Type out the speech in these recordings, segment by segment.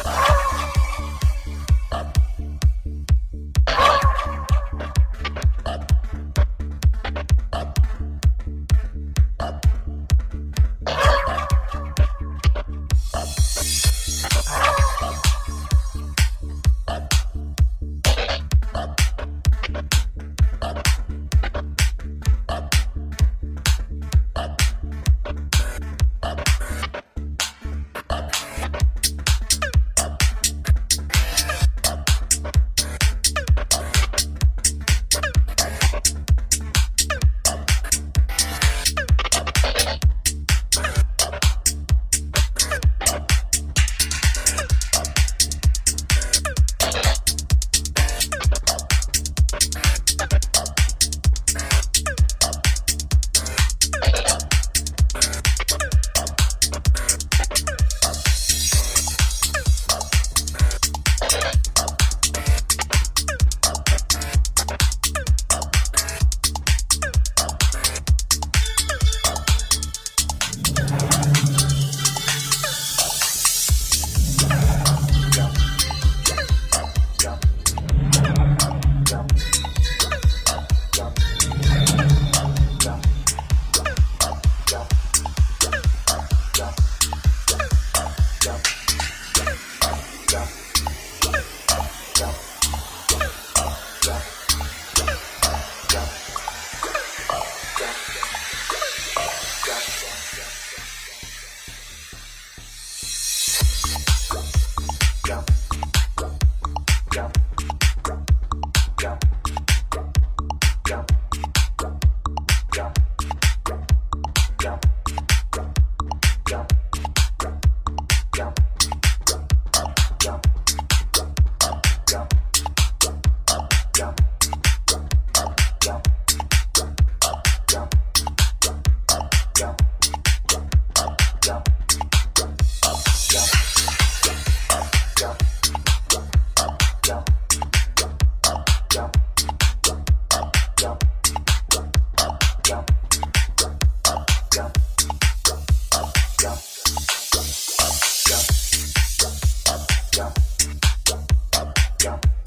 Spot. Yeah. Yeah.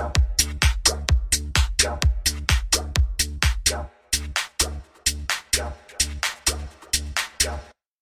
ya.